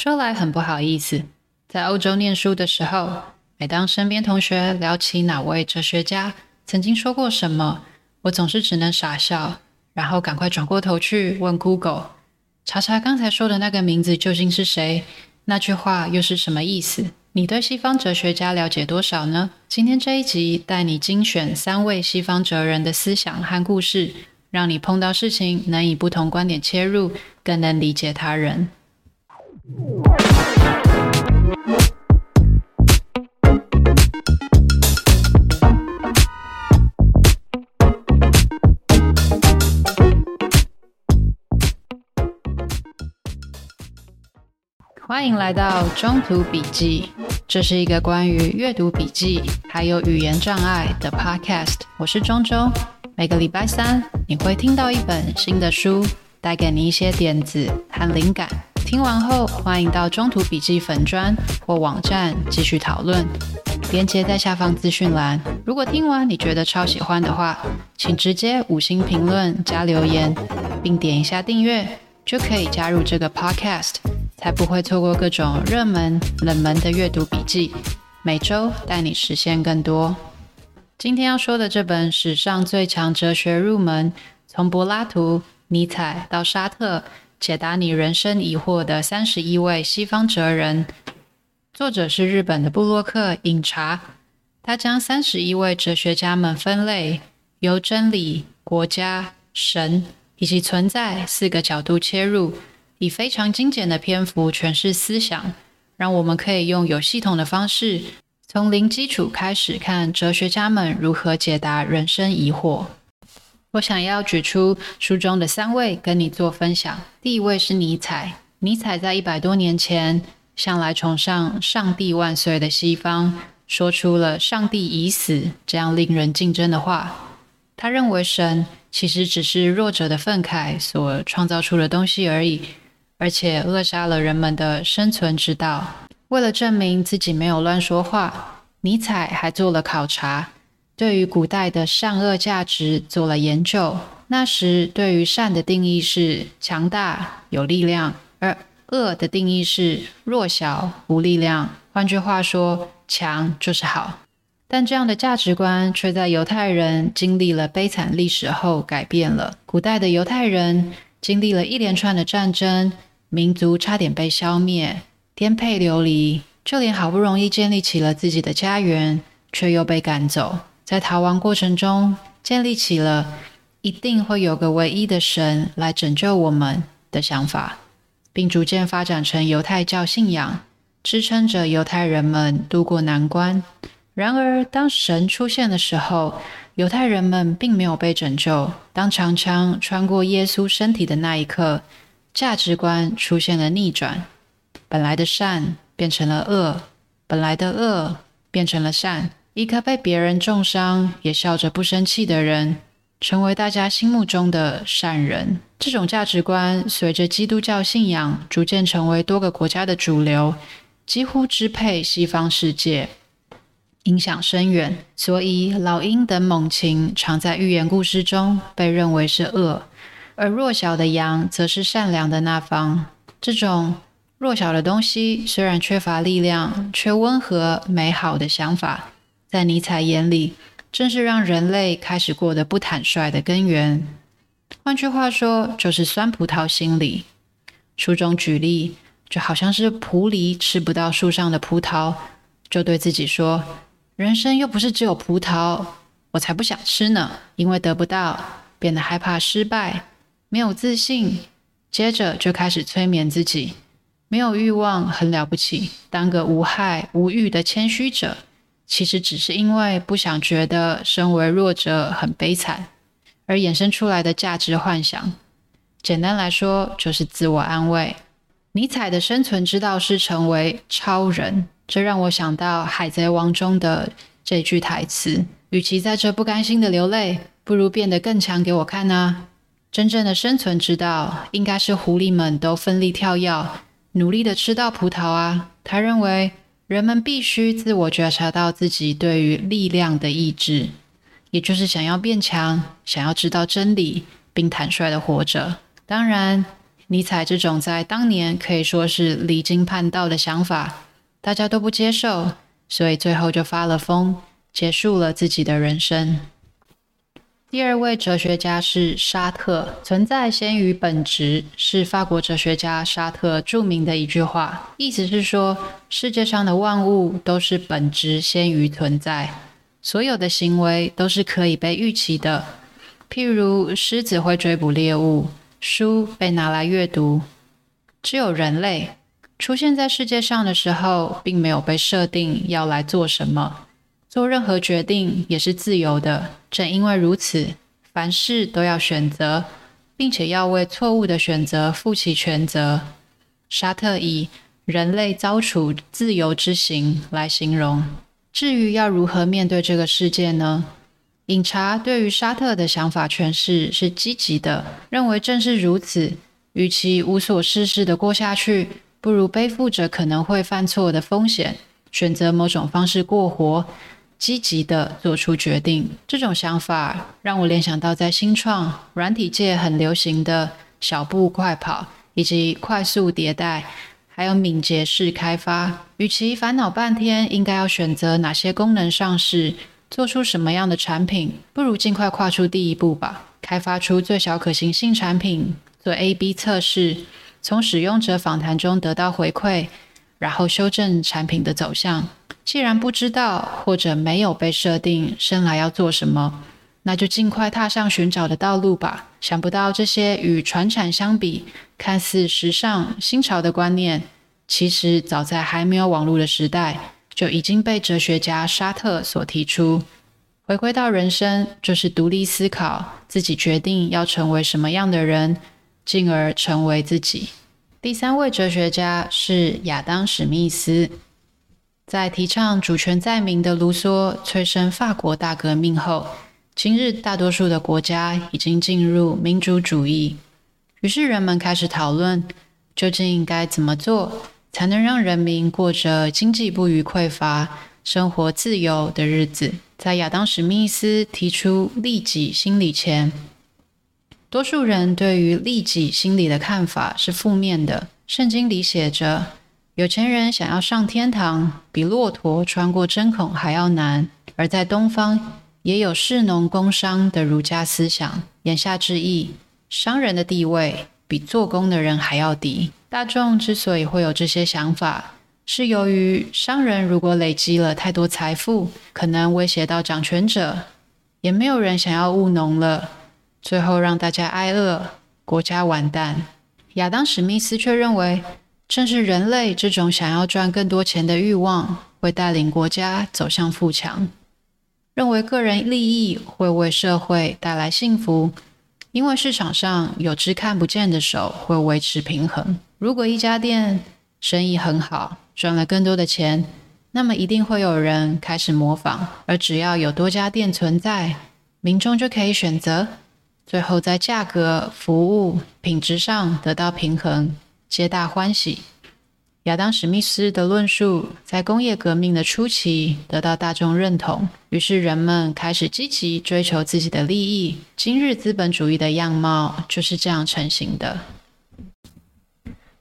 说来很不好意思，在欧洲念书的时候，每当身边同学聊起哪位哲学家曾经说过什么，我总是只能傻笑，然后赶快转过头去问 Google，查查刚才说的那个名字究竟是谁，那句话又是什么意思？你对西方哲学家了解多少呢？今天这一集带你精选三位西方哲人的思想和故事，让你碰到事情能以不同观点切入，更能理解他人。欢迎来到中途笔记，这是一个关于阅读笔记还有语言障碍的 podcast。我是中中，每个礼拜三你会听到一本新的书，带给你一些点子和灵感。听完后，欢迎到中途笔记粉专或网站继续讨论，链接在下方资讯栏。如果听完你觉得超喜欢的话，请直接五星评论加留言，并点一下订阅，就可以加入这个 podcast，才不会错过各种热门、冷门的阅读笔记。每周带你实现更多。今天要说的这本史上最强哲学入门，从柏拉图、尼采到沙特。解答你人生疑惑的三十一位西方哲人，作者是日本的布洛克饮茶。他将三十一位哲学家们分类，由真理、国家、神以及存在四个角度切入，以非常精简的篇幅诠释思想，让我们可以用有系统的方式，从零基础开始看哲学家们如何解答人生疑惑。我想要举出书中的三位跟你做分享。第一位是尼采，尼采在一百多年前，向来崇尚“上帝万岁”的西方，说出了“上帝已死”这样令人敬畏的话。他认为神其实只是弱者的愤慨所创造出的东西而已，而且扼杀了人们的生存之道。为了证明自己没有乱说话，尼采还做了考察。对于古代的善恶价值做了研究。那时，对于善的定义是强大有力量，而恶的定义是弱小无力量。换句话说，强就是好。但这样的价值观却在犹太人经历了悲惨历史后改变了。古代的犹太人经历了一连串的战争，民族差点被消灭，颠沛流离，就连好不容易建立起了自己的家园，却又被赶走。在逃亡过程中，建立起了一定会有个唯一的神来拯救我们的想法，并逐渐发展成犹太教信仰，支撑着犹太人们渡过难关。然而，当神出现的时候，犹太人们并没有被拯救。当长枪穿过耶稣身体的那一刻，价值观出现了逆转，本来的善变成了恶，本来的恶变成了善。一个被别人重伤也笑着不生气的人，成为大家心目中的善人。这种价值观随着基督教信仰逐渐成为多个国家的主流，几乎支配西方世界，影响深远。所以，老鹰等猛禽常在寓言故事中被认为是恶，而弱小的羊则是善良的那方。这种弱小的东西虽然缺乏力量，却温和美好的想法。在尼采眼里，正是让人类开始过得不坦率的根源。换句话说，就是酸葡萄心理。书中举例，就好像是狐狸吃不到树上的葡萄，就对自己说：“人生又不是只有葡萄，我才不想吃呢。”因为得不到，变得害怕失败，没有自信，接着就开始催眠自己：没有欲望很了不起，当个无害无欲的谦虚者。其实只是因为不想觉得身为弱者很悲惨，而衍生出来的价值幻想。简单来说，就是自我安慰。尼采的生存之道是成为超人，这让我想到《海贼王》中的这句台词：“与其在这不甘心的流泪，不如变得更强给我看啊！”真正的生存之道，应该是狐狸们都奋力跳跃，努力的吃到葡萄啊！他认为。人们必须自我觉察到自己对于力量的意志，也就是想要变强，想要知道真理，并坦率地活着。当然，尼采这种在当年可以说是离经叛道的想法，大家都不接受，所以最后就发了疯，结束了自己的人生。第二位哲学家是沙特，存在先于本质，是法国哲学家沙特著名的一句话，意思是说，世界上的万物都是本质先于存在，所有的行为都是可以被预期的，譬如狮子会追捕猎物，书被拿来阅读，只有人类出现在世界上的时候，并没有被设定要来做什么。做任何决定也是自由的。正因为如此，凡事都要选择，并且要为错误的选择负起全责。沙特以“人类遭处自由之刑”来形容。至于要如何面对这个世界呢？饮茶对于沙特的想法诠释是积极的，认为正是如此。与其无所事事的过下去，不如背负着可能会犯错的风险，选择某种方式过活。积极地做出决定，这种想法让我联想到在新创软体界很流行的小步快跑，以及快速迭代，还有敏捷式开发。与其烦恼半天应该要选择哪些功能上市，做出什么样的产品，不如尽快跨出第一步吧。开发出最小可行性产品，做 A/B 测试，从使用者访谈中得到回馈，然后修正产品的走向。既然不知道或者没有被设定生来要做什么，那就尽快踏上寻找的道路吧。想不到这些与传产相比，看似时尚新潮的观念，其实早在还没有网络的时代，就已经被哲学家沙特所提出。回归到人生，就是独立思考，自己决定要成为什么样的人，进而成为自己。第三位哲学家是亚当·史密斯。在提倡主权在民的卢梭催生法国大革命后，今日大多数的国家已经进入民主主义，于是人们开始讨论，究竟应该怎么做才能让人民过着经济不虞匮乏、生活自由的日子？在亚当·史密斯提出利己心理前，多数人对于利己心理的看法是负面的。圣经里写着。有钱人想要上天堂，比骆驼穿过针孔还要难。而在东方，也有士农工商的儒家思想。言下之意，商人的地位比做工的人还要低。大众之所以会有这些想法，是由于商人如果累积了太多财富，可能威胁到掌权者，也没有人想要务农了，最后让大家挨饿，国家完蛋。亚当·史密斯却认为。正是人类这种想要赚更多钱的欲望，会带领国家走向富强。认为个人利益会为社会带来幸福，因为市场上有只看不见的手会维持平衡。如果一家店生意很好，赚了更多的钱，那么一定会有人开始模仿。而只要有多家店存在，民众就可以选择，最后在价格、服务、品质上得到平衡。皆大欢喜。亚当·史密斯的论述在工业革命的初期得到大众认同，于是人们开始积极追求自己的利益。今日资本主义的样貌就是这样成型的。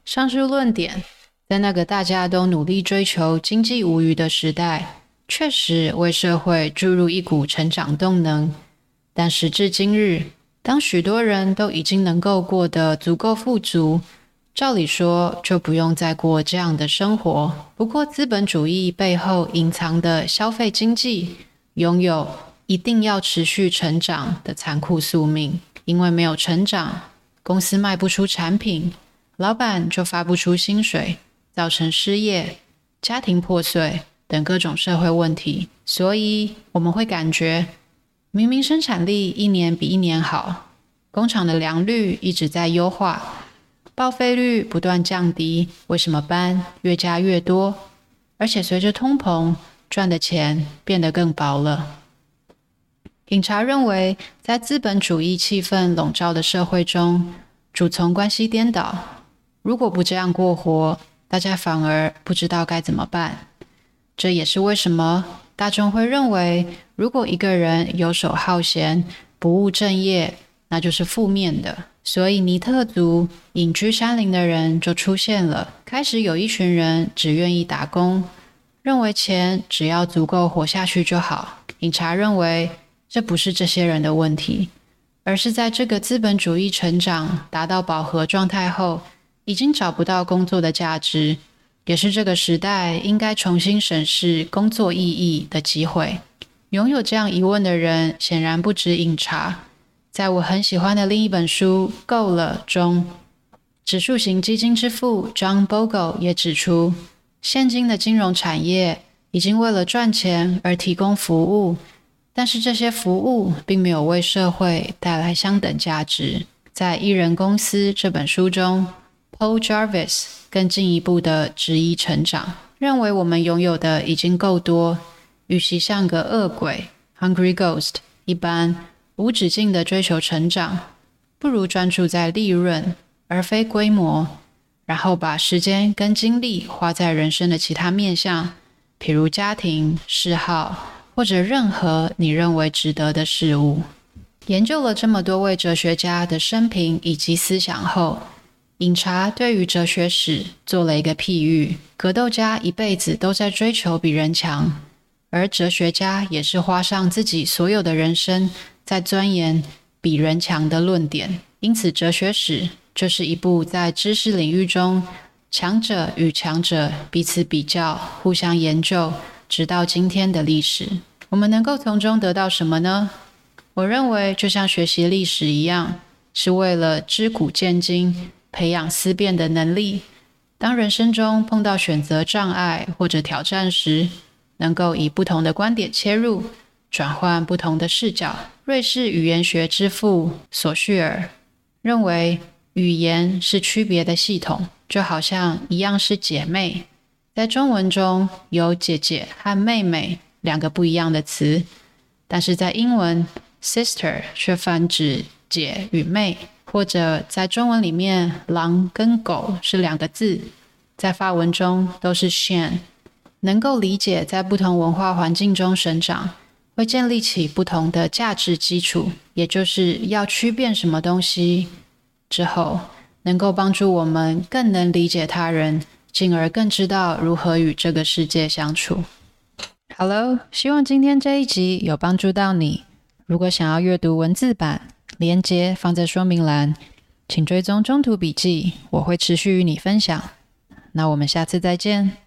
上述论点在那个大家都努力追求经济无虞的时代，确实为社会注入一股成长动能。但时至今日，当许多人都已经能够过得足够富足，照理说，就不用再过这样的生活。不过，资本主义背后隐藏的消费经济，拥有一定要持续成长的残酷宿命。因为没有成长，公司卖不出产品，老板就发不出薪水，造成失业、家庭破碎等各种社会问题。所以，我们会感觉，明明生产力一年比一年好，工厂的良率一直在优化。报废率不断降低，为什么班越加越多？而且随着通膨，赚的钱变得更薄了。警察认为，在资本主义气氛笼罩的社会中，主从关系颠倒。如果不这样过活，大家反而不知道该怎么办。这也是为什么大众会认为，如果一个人游手好闲、不务正业，那就是负面的。所以尼特族隐居山林的人就出现了，开始有一群人只愿意打工，认为钱只要足够活下去就好。饮茶认为这不是这些人的问题，而是在这个资本主义成长达到饱和状态后，已经找不到工作的价值，也是这个时代应该重新审视工作意义的机会。拥有这样疑问的人，显然不止饮茶。在我很喜欢的另一本书《够了》中，指数型基金之父 John Bogle 也指出，现今的金融产业已经为了赚钱而提供服务，但是这些服务并没有为社会带来相等价值。在《一人公司》这本书中，Paul Jarvis 更进一步的质疑成长，认为我们拥有的已经够多。与其像个饿鬼 （hungry ghost） 一般无止境地追求成长，不如专注在利润而非规模，然后把时间跟精力花在人生的其他面向，譬如家庭、嗜好或者任何你认为值得的事物。研究了这么多位哲学家的生平以及思想后，饮茶对于哲学史做了一个譬喻：格斗家一辈子都在追求比人强。而哲学家也是花上自己所有的人生在钻研比人强的论点，因此哲学史就是一部在知识领域中强者与强者彼此比较、互相研究，直到今天的历史。我们能够从中得到什么呢？我认为，就像学习历史一样，是为了知古见今，培养思辨的能力。当人生中碰到选择障碍或者挑战时，能够以不同的观点切入，转换不同的视角。瑞士语言学之父索绪尔认为，语言是区别的系统，就好像一样是姐妹。在中文中有姐姐和妹妹两个不一样的词，但是在英文 sister 却泛指姐与妹，或者在中文里面狼跟狗是两个字，在法文中都是 shn。能够理解在不同文化环境中生长，会建立起不同的价值基础，也就是要区辨什么东西之后，能够帮助我们更能理解他人，进而更知道如何与这个世界相处。Hello，希望今天这一集有帮助到你。如果想要阅读文字版，连接放在说明栏，请追踪中途笔记，我会持续与你分享。那我们下次再见。